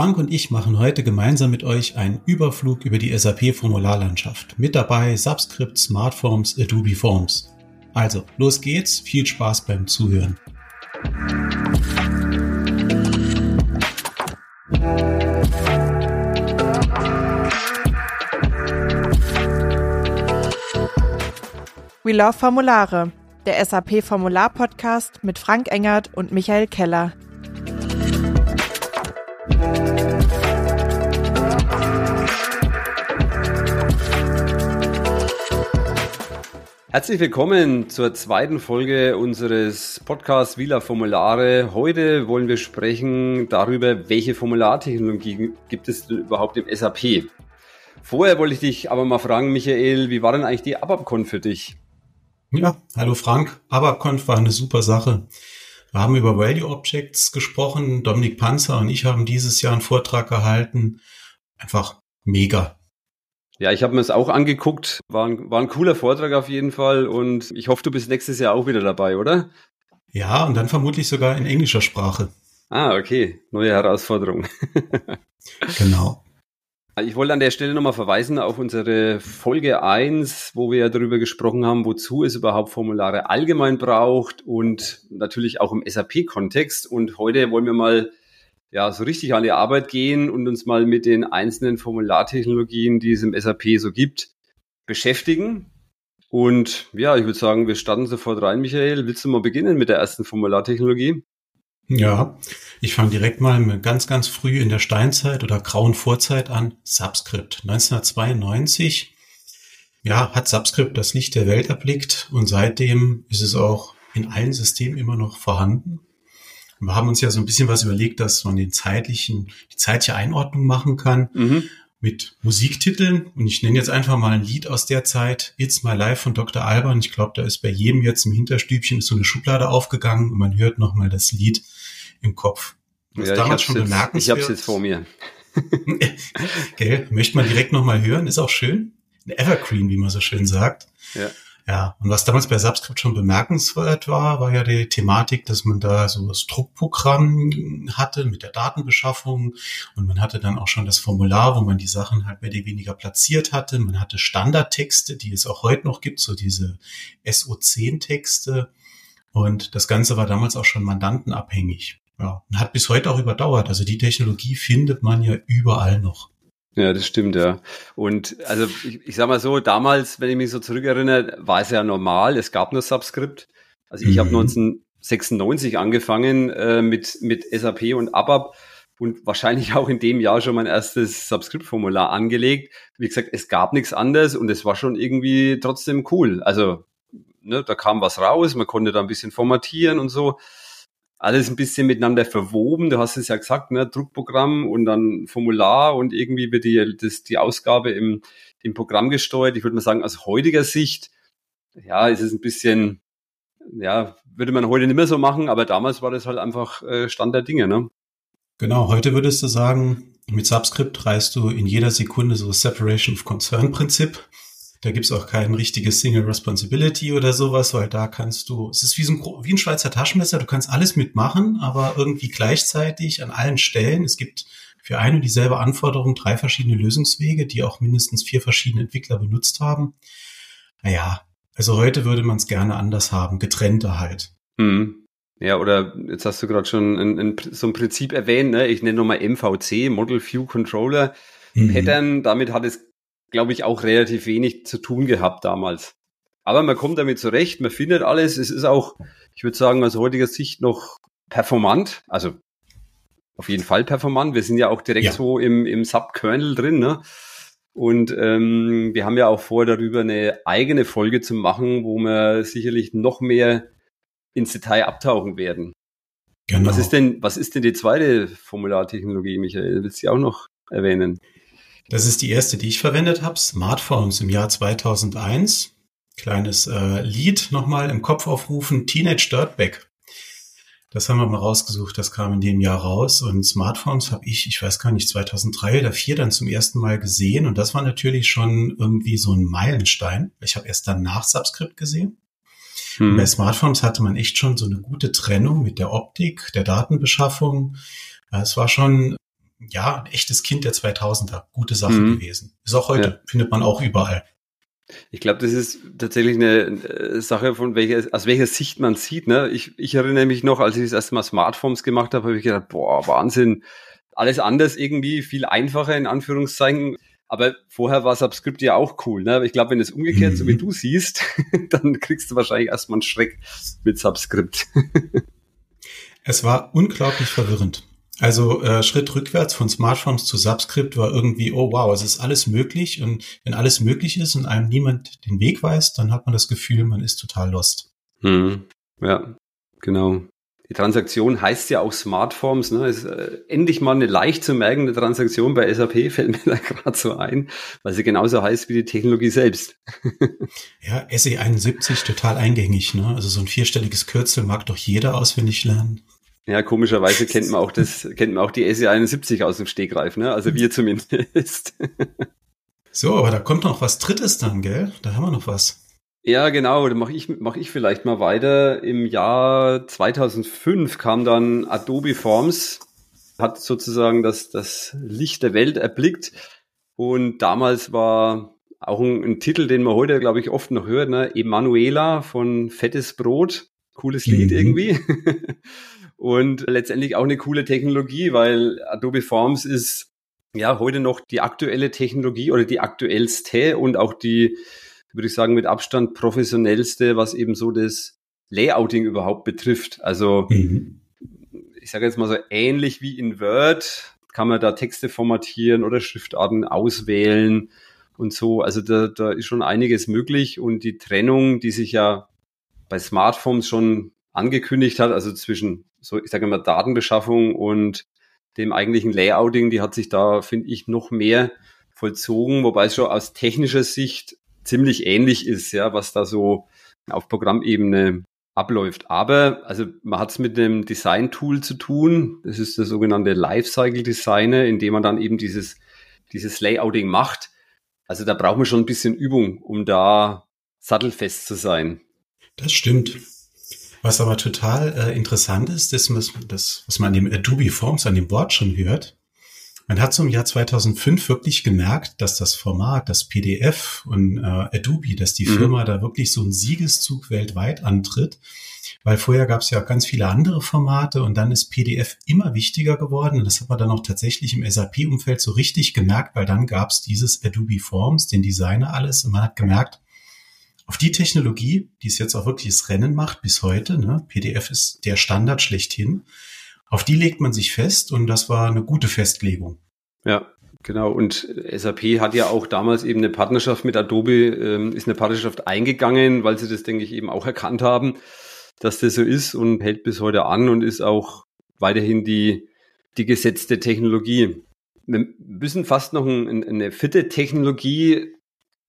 Frank und ich machen heute gemeinsam mit euch einen Überflug über die SAP-Formularlandschaft. Mit dabei Subscript, Smartforms, Adobe Forms. Also, los geht's, viel Spaß beim Zuhören. We Love Formulare, der SAP Formular Podcast mit Frank Engert und Michael Keller. Herzlich willkommen zur zweiten Folge unseres Podcasts Vila Formulare. Heute wollen wir sprechen darüber, welche Formulartechnologie gibt es überhaupt im SAP. Vorher wollte ich dich aber mal fragen, Michael, wie war denn eigentlich die ABAP-Con für dich? Ja, hallo Frank. ABAP-Conf war eine super Sache. Wir haben über Value Objects gesprochen. Dominik Panzer und ich haben dieses Jahr einen Vortrag gehalten. Einfach mega. Ja, ich habe mir es auch angeguckt. War ein, war ein cooler Vortrag auf jeden Fall und ich hoffe, du bist nächstes Jahr auch wieder dabei, oder? Ja, und dann vermutlich sogar in englischer Sprache. Ah, okay. Neue Herausforderung. genau. Ich wollte an der Stelle nochmal verweisen auf unsere Folge 1, wo wir ja darüber gesprochen haben, wozu es überhaupt Formulare allgemein braucht und natürlich auch im SAP-Kontext. Und heute wollen wir mal ja, so richtig an die Arbeit gehen und uns mal mit den einzelnen Formulartechnologien, die es im SAP so gibt, beschäftigen. Und ja, ich würde sagen, wir starten sofort rein, Michael. Willst du mal beginnen mit der ersten Formulartechnologie? Ja, ich fange direkt mal ganz, ganz früh in der Steinzeit oder grauen Vorzeit an. Subscript 1992. Ja, hat Subscript das Licht der Welt erblickt und seitdem ist es auch in allen Systemen immer noch vorhanden. Wir haben uns ja so ein bisschen was überlegt, dass man den zeitlichen, die zeitliche Einordnung machen kann mhm. mit Musiktiteln. Und ich nenne jetzt einfach mal ein Lied aus der Zeit, It's My Life von Dr. Alban. Ich glaube, da ist bei jedem jetzt im Hinterstübchen so eine Schublade aufgegangen und man hört nochmal das Lied im Kopf. Das ja, damals schon jetzt, Ich habe es jetzt vor mir. Gell, möchte man direkt nochmal hören, ist auch schön. Ein Evergreen, wie man so schön sagt. Ja. Ja, und was damals bei Subscript schon bemerkenswert war, war ja die Thematik, dass man da so das Druckprogramm hatte mit der Datenbeschaffung und man hatte dann auch schon das Formular, wo man die Sachen halt mehr oder weniger platziert hatte. Man hatte Standardtexte, die es auch heute noch gibt, so diese SO10-Texte und das Ganze war damals auch schon mandantenabhängig. Ja, und hat bis heute auch überdauert. Also die Technologie findet man ja überall noch. Ja, das stimmt, ja. Und also ich, ich sag mal so, damals, wenn ich mich so zurückerinnere, war es ja normal, es gab nur Subscript. Also ich mhm. habe 1996 angefangen äh, mit, mit SAP und ABAP und wahrscheinlich auch in dem Jahr schon mein erstes Subscript-Formular angelegt. Wie gesagt, es gab nichts anderes und es war schon irgendwie trotzdem cool. Also ne, da kam was raus, man konnte da ein bisschen formatieren und so alles ein bisschen miteinander verwoben. Du hast es ja gesagt, ne? Druckprogramm und dann Formular und irgendwie wird die, das, die Ausgabe im, im Programm gesteuert. Ich würde mal sagen, aus heutiger Sicht, ja, ist es ein bisschen, ja, würde man heute nicht mehr so machen, aber damals war das halt einfach äh, Stand der Dinge, ne? Genau, heute würdest du sagen, mit Subscript reißt du in jeder Sekunde so Separation of Concern Prinzip. Da gibt's auch kein richtiges Single Responsibility oder sowas, weil da kannst du, es ist wie, so ein, wie ein Schweizer Taschenmesser, du kannst alles mitmachen, aber irgendwie gleichzeitig an allen Stellen. Es gibt für eine und dieselbe Anforderung drei verschiedene Lösungswege, die auch mindestens vier verschiedene Entwickler benutzt haben. Naja, also heute würde man es gerne anders haben, getrennter halt. Hm. Ja, oder jetzt hast du gerade schon ein, ein, so ein Prinzip erwähnt, ne? ich nenne nochmal MVC, Model View Controller. Mhm. Pattern, damit hat es glaube ich, auch relativ wenig zu tun gehabt damals. Aber man kommt damit zurecht, man findet alles. Es ist auch, ich würde sagen, aus heutiger Sicht noch performant. Also auf jeden Fall performant. Wir sind ja auch direkt ja. so im, im Sub-Kernel drin. Ne? Und ähm, wir haben ja auch vor, darüber eine eigene Folge zu machen, wo wir sicherlich noch mehr ins Detail abtauchen werden. Genau. Was ist denn, was ist denn die zweite Formulartechnologie, Michael? Willst du die auch noch erwähnen? Das ist die erste, die ich verwendet habe. Smartphones im Jahr 2001. Kleines äh, Lied nochmal im Kopf aufrufen. Teenage Dirtbag. Das haben wir mal rausgesucht. Das kam in dem Jahr raus. Und Smartphones habe ich, ich weiß gar nicht, 2003 oder 2004 dann zum ersten Mal gesehen. Und das war natürlich schon irgendwie so ein Meilenstein. Ich habe erst danach Subscript gesehen. Hm. Bei Smartphones hatte man echt schon so eine gute Trennung mit der Optik, der Datenbeschaffung. Es war schon ja, ein echtes Kind der 2000er. Gute Sache mhm. gewesen. Ist auch heute, ja. findet man auch überall. Ich glaube, das ist tatsächlich eine äh, Sache, von welcher, aus welcher Sicht man sieht. Ne? Ich, ich erinnere mich noch, als ich das erste Mal Smartphones gemacht habe, habe ich gedacht, boah, Wahnsinn, alles anders irgendwie, viel einfacher in Anführungszeichen. Aber vorher war Subscript ja auch cool. Ne? Ich glaube, wenn es umgekehrt, mhm. so wie mhm. du siehst, dann kriegst du wahrscheinlich erstmal einen Schreck mit Subscript. es war unglaublich verwirrend. Also äh, Schritt rückwärts von Smartphones zu Subscript war irgendwie, oh wow, es ist alles möglich. Und wenn alles möglich ist und einem niemand den Weg weist, dann hat man das Gefühl, man ist total lost. Hm. Ja, genau. Die Transaktion heißt ja auch Smartforms. Ne? Ist äh, endlich mal eine leicht zu merkende Transaktion bei SAP, fällt mir da gerade so ein, weil sie genauso heißt wie die Technologie selbst. ja, SE71 total eingängig. Ne? Also so ein vierstelliges Kürzel mag doch jeder auswendig lernen. Ja, komischerweise kennt man auch das, kennt man auch die SE71 aus dem Stegreif, ne? Also wir zumindest. so, aber da kommt noch was Drittes dann, gell? Da haben wir noch was. Ja, genau, da mache ich, mach ich vielleicht mal weiter. Im Jahr 2005 kam dann Adobe Forms, hat sozusagen das, das Licht der Welt erblickt. Und damals war auch ein, ein Titel, den man heute, glaube ich, oft noch hört, ne? Emanuela von Fettes Brot. Cooles Lied mhm. irgendwie. und letztendlich auch eine coole Technologie, weil Adobe Forms ist ja heute noch die aktuelle Technologie oder die aktuellste und auch die, würde ich sagen, mit Abstand professionellste, was eben so das Layouting überhaupt betrifft. Also mhm. ich sage jetzt mal so ähnlich wie in Word kann man da Texte formatieren oder Schriftarten auswählen und so. Also da, da ist schon einiges möglich und die Trennung, die sich ja bei Smartphones schon angekündigt hat, also zwischen so, ich sage mal, Datenbeschaffung und dem eigentlichen Layouting, die hat sich da, finde ich, noch mehr vollzogen, wobei es schon aus technischer Sicht ziemlich ähnlich ist, ja, was da so auf Programmebene abläuft. Aber also man hat es mit dem Design-Tool zu tun. Das ist der sogenannte Lifecycle Designer, in dem man dann eben dieses, dieses Layouting macht. Also da braucht man schon ein bisschen Übung, um da sattelfest zu sein. Das stimmt. Was aber total äh, interessant ist, ist, das, was man in dem Adobe Forms an dem Wort schon hört. Man hat so im Jahr 2005 wirklich gemerkt, dass das Format, das PDF und äh, Adobe, dass die mhm. Firma da wirklich so einen Siegeszug weltweit antritt. Weil vorher gab es ja ganz viele andere Formate und dann ist PDF immer wichtiger geworden. Und das hat man dann auch tatsächlich im SAP-Umfeld so richtig gemerkt, weil dann gab es dieses Adobe Forms, den Designer alles. Und man hat gemerkt, auf die Technologie, die es jetzt auch wirklich das Rennen macht bis heute, ne, PDF ist der Standard schlechthin, auf die legt man sich fest und das war eine gute Festlegung. Ja, genau. Und SAP hat ja auch damals eben eine Partnerschaft mit Adobe, ähm, ist eine Partnerschaft eingegangen, weil sie das, denke ich, eben auch erkannt haben, dass das so ist und hält bis heute an und ist auch weiterhin die, die gesetzte Technologie. Wir müssen fast noch ein, eine vierte Technologie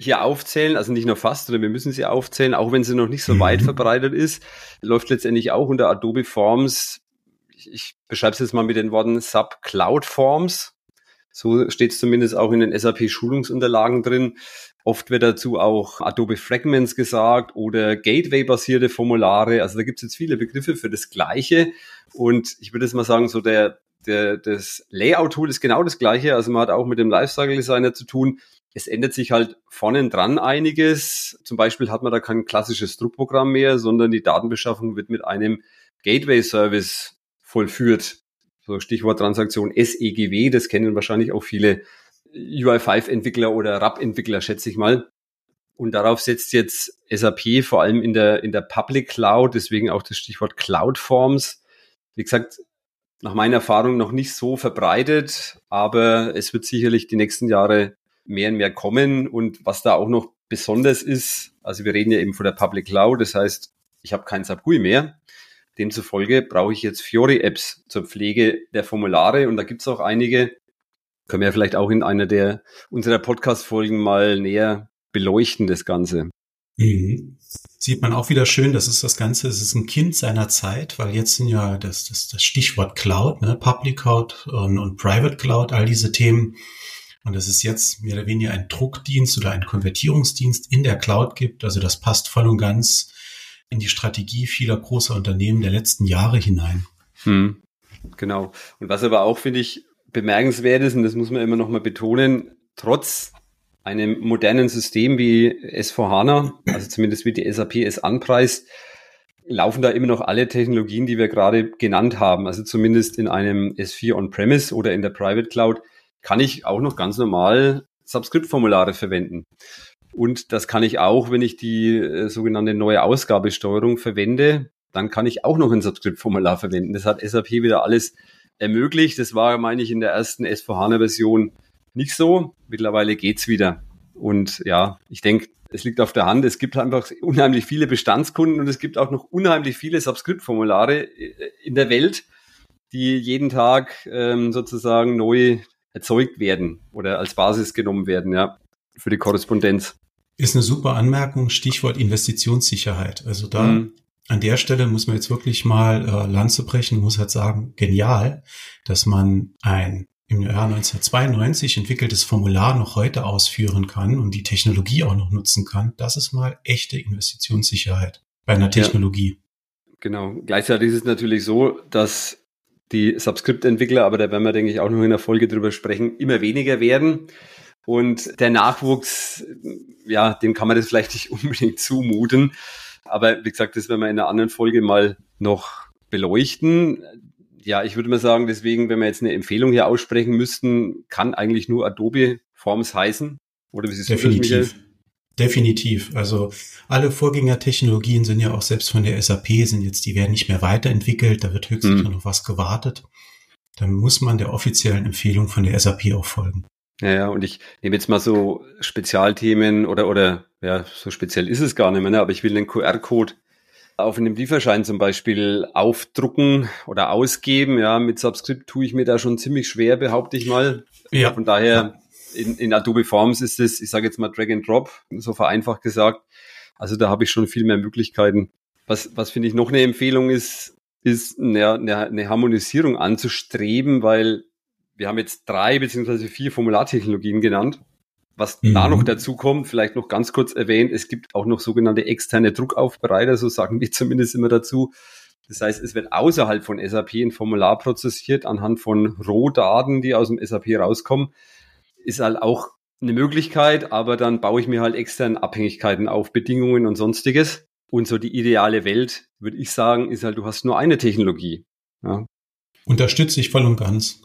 hier aufzählen, also nicht nur fast, sondern wir müssen sie aufzählen, auch wenn sie noch nicht so mhm. weit verbreitet ist, läuft letztendlich auch unter Adobe Forms. Ich, ich beschreibe es jetzt mal mit den Worten Sub Cloud Forms. So steht es zumindest auch in den SAP Schulungsunterlagen drin. Oft wird dazu auch Adobe Fragments gesagt oder Gateway-basierte Formulare. Also da gibt es jetzt viele Begriffe für das Gleiche. Und ich würde jetzt mal sagen, so der, der, das Layout-Tool ist genau das Gleiche. Also man hat auch mit dem Lifecycle Designer zu tun es ändert sich halt vorne dran einiges. Zum Beispiel hat man da kein klassisches Druckprogramm mehr, sondern die Datenbeschaffung wird mit einem Gateway-Service vollführt. So Stichwort Transaktion SEGW, das kennen wahrscheinlich auch viele UI5-Entwickler oder RAP-Entwickler, schätze ich mal. Und darauf setzt jetzt SAP vor allem in der, in der Public Cloud, deswegen auch das Stichwort Cloud Forms. Wie gesagt, nach meiner Erfahrung noch nicht so verbreitet, aber es wird sicherlich die nächsten Jahre mehr und mehr kommen. Und was da auch noch besonders ist, also wir reden ja eben von der Public Cloud, das heißt, ich habe kein SAP mehr. Demzufolge brauche ich jetzt Fiori-Apps zur Pflege der Formulare und da gibt es auch einige. Können wir vielleicht auch in einer der unserer Podcast-Folgen mal näher beleuchten, das Ganze. Mhm. Sieht man auch wieder schön, das ist das Ganze, es ist ein Kind seiner Zeit, weil jetzt sind ja das, das, das Stichwort Cloud, ne, Public Cloud und, und Private Cloud, all diese Themen und dass es jetzt mehr oder weniger ein Druckdienst oder ein Konvertierungsdienst in der Cloud gibt. Also das passt voll und ganz in die Strategie vieler großer Unternehmen der letzten Jahre hinein. Hm, genau. Und was aber auch, finde ich, bemerkenswert ist, und das muss man immer noch mal betonen, trotz einem modernen System wie S4HANA, also zumindest wie die SAP es anpreist, laufen da immer noch alle Technologien, die wir gerade genannt haben. Also zumindest in einem S4 On-Premise oder in der Private Cloud kann ich auch noch ganz normal Subscript-Formulare verwenden. Und das kann ich auch, wenn ich die äh, sogenannte neue Ausgabesteuerung verwende, dann kann ich auch noch ein Subscript-Formular verwenden. Das hat SAP wieder alles ermöglicht. Das war, meine ich, in der ersten S4HANA-Version nicht so. Mittlerweile geht's wieder. Und ja, ich denke, es liegt auf der Hand. Es gibt einfach unheimlich viele Bestandskunden und es gibt auch noch unheimlich viele Subscript-Formulare äh, in der Welt, die jeden Tag ähm, sozusagen neu erzeugt werden oder als Basis genommen werden, ja, für die Korrespondenz. Ist eine super Anmerkung, Stichwort Investitionssicherheit. Also da mhm. an der Stelle muss man jetzt wirklich mal äh, Lanze brechen, muss halt sagen, genial, dass man ein im Jahr 1992 entwickeltes Formular noch heute ausführen kann und die Technologie auch noch nutzen kann. Das ist mal echte Investitionssicherheit bei einer Technologie. Ja, genau. Gleichzeitig ist es natürlich so, dass die Subscript-Entwickler, aber da werden wir, denke ich, auch noch in der Folge drüber sprechen, immer weniger werden. Und der Nachwuchs, ja, dem kann man das vielleicht nicht unbedingt zumuten. Aber wie gesagt, das werden wir in einer anderen Folge mal noch beleuchten. Ja, ich würde mal sagen, deswegen, wenn wir jetzt eine Empfehlung hier aussprechen müssten, kann eigentlich nur Adobe Forms heißen. Oder wie siehst Definitiv. du das, Michael? Definitiv. Also alle Vorgängertechnologien sind ja auch selbst von der SAP, sind jetzt, die werden nicht mehr weiterentwickelt, da wird höchstens hm. noch was gewartet. Dann muss man der offiziellen Empfehlung von der SAP auch folgen. Ja, und ich nehme jetzt mal so Spezialthemen oder, oder, ja, so speziell ist es gar nicht mehr, ne? aber ich will den QR-Code auf einem Lieferschein zum Beispiel aufdrucken oder ausgeben. Ja, mit Subscript tue ich mir da schon ziemlich schwer, behaupte ich mal. Ja. Von daher in, in Adobe Forms ist es, ich sage jetzt mal Drag and Drop, so vereinfacht gesagt. Also da habe ich schon viel mehr Möglichkeiten. Was, was finde ich noch eine Empfehlung ist, ist eine, eine, eine Harmonisierung anzustreben, weil wir haben jetzt drei beziehungsweise vier Formulartechnologien genannt. Was mhm. da noch dazu kommt, vielleicht noch ganz kurz erwähnt, es gibt auch noch sogenannte externe Druckaufbereiter, so sagen wir zumindest immer dazu. Das heißt, es wird außerhalb von SAP ein Formular prozessiert anhand von Rohdaten, die aus dem SAP rauskommen ist halt auch eine Möglichkeit, aber dann baue ich mir halt extern Abhängigkeiten auf, Bedingungen und sonstiges. Und so die ideale Welt, würde ich sagen, ist halt, du hast nur eine Technologie. Ja. Unterstütze ich voll und ganz.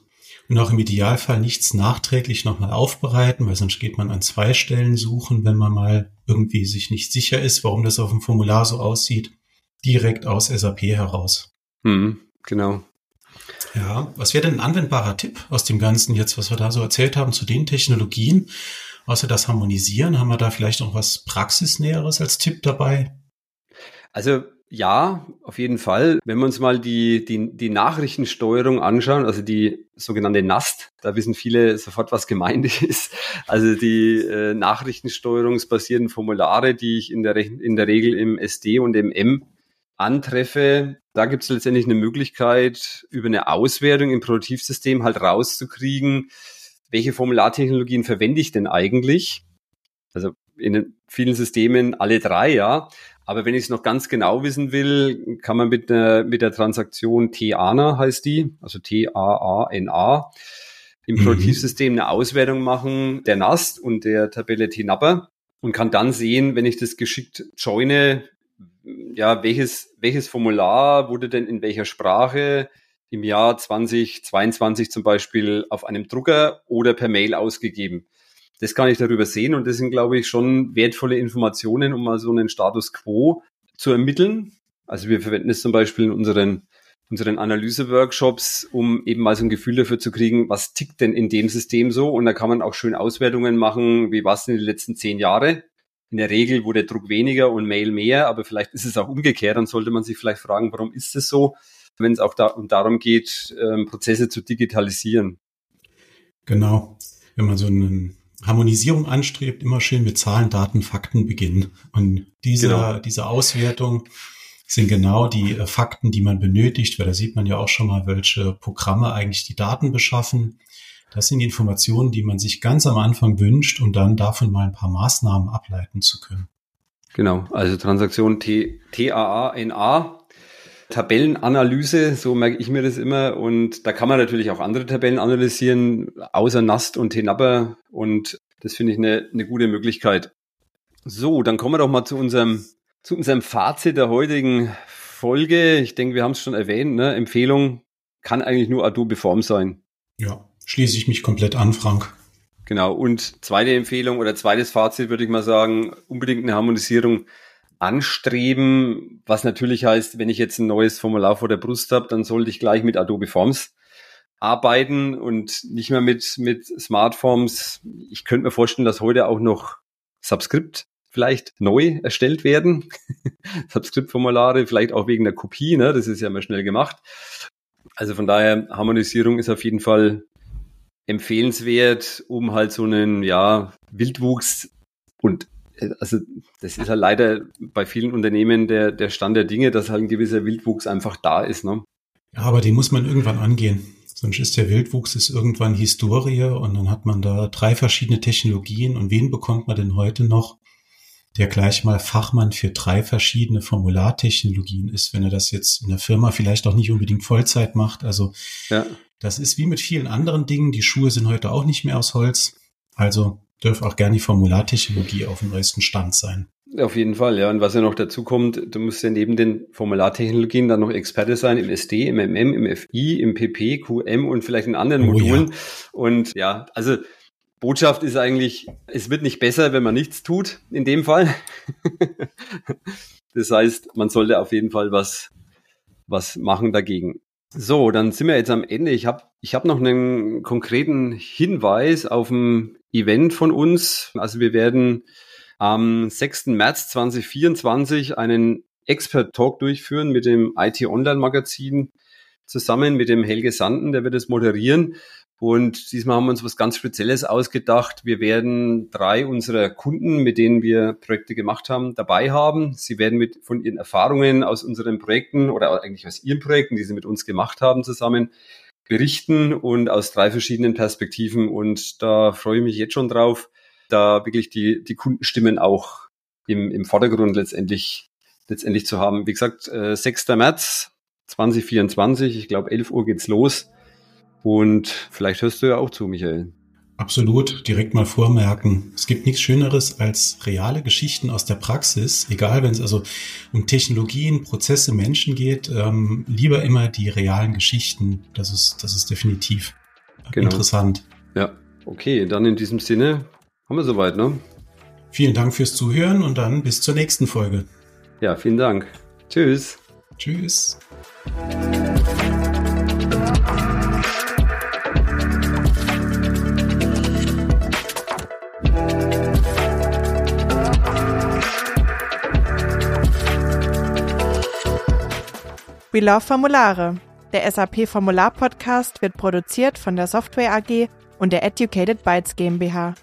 Und auch im Idealfall nichts nachträglich nochmal aufbereiten, weil sonst geht man an zwei Stellen suchen, wenn man mal irgendwie sich nicht sicher ist, warum das auf dem Formular so aussieht. Direkt aus SAP heraus. Hm, genau. Ja, was wäre denn ein anwendbarer Tipp aus dem Ganzen jetzt, was wir da so erzählt haben zu den Technologien? Außer das Harmonisieren, haben wir da vielleicht noch was Praxisnäheres als Tipp dabei? Also ja, auf jeden Fall. Wenn wir uns mal die, die, die Nachrichtensteuerung anschauen, also die sogenannte NAST, da wissen viele sofort, was gemeint ist. Also die äh, nachrichtensteuerungsbasierten Formulare, die ich in der, in der Regel im SD und im M antreffe, da gibt es letztendlich eine Möglichkeit, über eine Auswertung im Produktivsystem halt rauszukriegen, welche Formulartechnologien verwende ich denn eigentlich? Also in vielen Systemen alle drei, ja. Aber wenn ich es noch ganz genau wissen will, kann man mit der, mit der Transaktion T-ANA heißt die, also T-A-A-N-A, im mhm. Produktivsystem eine Auswertung machen der NAST und der Tabelle T-Napper und kann dann sehen, wenn ich das geschickt joine, ja, welches, welches Formular wurde denn in welcher Sprache im Jahr 2022 zum Beispiel auf einem Drucker oder per Mail ausgegeben. Das kann ich darüber sehen und das sind, glaube ich, schon wertvolle Informationen, um mal so einen Status quo zu ermitteln. Also wir verwenden es zum Beispiel in unseren, unseren Analyse-Workshops, um eben mal so ein Gefühl dafür zu kriegen, was tickt denn in dem System so. Und da kann man auch schön Auswertungen machen, wie war es denn die letzten zehn Jahre in der Regel wurde Druck weniger und Mail mehr, aber vielleicht ist es auch umgekehrt. Dann sollte man sich vielleicht fragen, warum ist es so, wenn es auch da, um darum geht, ähm, Prozesse zu digitalisieren. Genau. Wenn man so eine Harmonisierung anstrebt, immer schön mit Zahlen, Daten, Fakten beginnen. Und diese, genau. diese Auswertung sind genau die äh, Fakten, die man benötigt, weil da sieht man ja auch schon mal, welche Programme eigentlich die Daten beschaffen das sind die Informationen, die man sich ganz am Anfang wünscht, um dann davon mal ein paar Maßnahmen ableiten zu können. Genau, also Transaktion T, TAA, NA. Tabellenanalyse, so merke ich mir das immer. Und da kann man natürlich auch andere Tabellen analysieren, außer Nast und Tenapper. Und das finde ich eine, eine gute Möglichkeit. So, dann kommen wir doch mal zu unserem, zu unserem Fazit der heutigen Folge. Ich denke, wir haben es schon erwähnt. Ne? Empfehlung kann eigentlich nur Adobe Form sein. Ja, schließe ich mich komplett an, Frank. Genau. Und zweite Empfehlung oder zweites Fazit würde ich mal sagen, unbedingt eine Harmonisierung anstreben, was natürlich heißt, wenn ich jetzt ein neues Formular vor der Brust habe, dann sollte ich gleich mit Adobe Forms arbeiten und nicht mehr mit, mit Smartforms. Ich könnte mir vorstellen, dass heute auch noch Subscript vielleicht neu erstellt werden. Subscript-Formulare, vielleicht auch wegen der Kopie, ne? das ist ja mal schnell gemacht. Also von daher, Harmonisierung ist auf jeden Fall empfehlenswert, um halt so einen, ja, Wildwuchs und äh, also das ist halt leider bei vielen Unternehmen der, der Stand der Dinge, dass halt ein gewisser Wildwuchs einfach da ist. Ne? Ja, aber den muss man irgendwann angehen. Sonst ist der Wildwuchs ist irgendwann Historie und dann hat man da drei verschiedene Technologien und wen bekommt man denn heute noch, der gleich mal Fachmann für drei verschiedene Formulartechnologien ist, wenn er das jetzt in der Firma vielleicht auch nicht unbedingt Vollzeit macht. Also ja. das ist wie mit vielen anderen Dingen. Die Schuhe sind heute auch nicht mehr aus Holz. Also dürfte auch gerne die Formulartechnologie auf dem neuesten Stand sein. Auf jeden Fall, ja. Und was ja noch dazu kommt, du musst ja neben den Formulartechnologien dann noch Experte sein im SD, im MM, im FI, im PP, QM und vielleicht in anderen oh, Modulen. Ja. Und ja, also Botschaft ist eigentlich, es wird nicht besser, wenn man nichts tut, in dem Fall. das heißt, man sollte auf jeden Fall was, was machen dagegen. So, dann sind wir jetzt am Ende. Ich habe ich hab noch einen konkreten Hinweis auf ein Event von uns. Also wir werden am 6. März 2024 einen Expert Talk durchführen mit dem IT Online Magazin zusammen mit dem Helge Sanden, der wird es moderieren. Und diesmal haben wir uns was ganz Spezielles ausgedacht. Wir werden drei unserer Kunden, mit denen wir Projekte gemacht haben, dabei haben. Sie werden mit von ihren Erfahrungen aus unseren Projekten oder eigentlich aus ihren Projekten, die sie mit uns gemacht haben, zusammen berichten und aus drei verschiedenen Perspektiven. Und da freue ich mich jetzt schon drauf, da wirklich die, die Kundenstimmen auch im, im Vordergrund letztendlich, letztendlich zu haben. Wie gesagt, äh, 6. März 2024, ich glaube 11 Uhr geht's los. Und vielleicht hörst du ja auch zu, Michael. Absolut, direkt mal vormerken. Es gibt nichts Schöneres als reale Geschichten aus der Praxis, egal wenn es also um Technologien, Prozesse, Menschen geht, ähm, lieber immer die realen Geschichten. Das ist, das ist definitiv genau. interessant. Ja, okay, dann in diesem Sinne haben wir soweit, ne? Vielen Dank fürs Zuhören und dann bis zur nächsten Folge. Ja, vielen Dank. Tschüss. Tschüss. We Love Formulare. Der SAP Formular Podcast wird produziert von der Software AG und der Educated Bytes GmbH.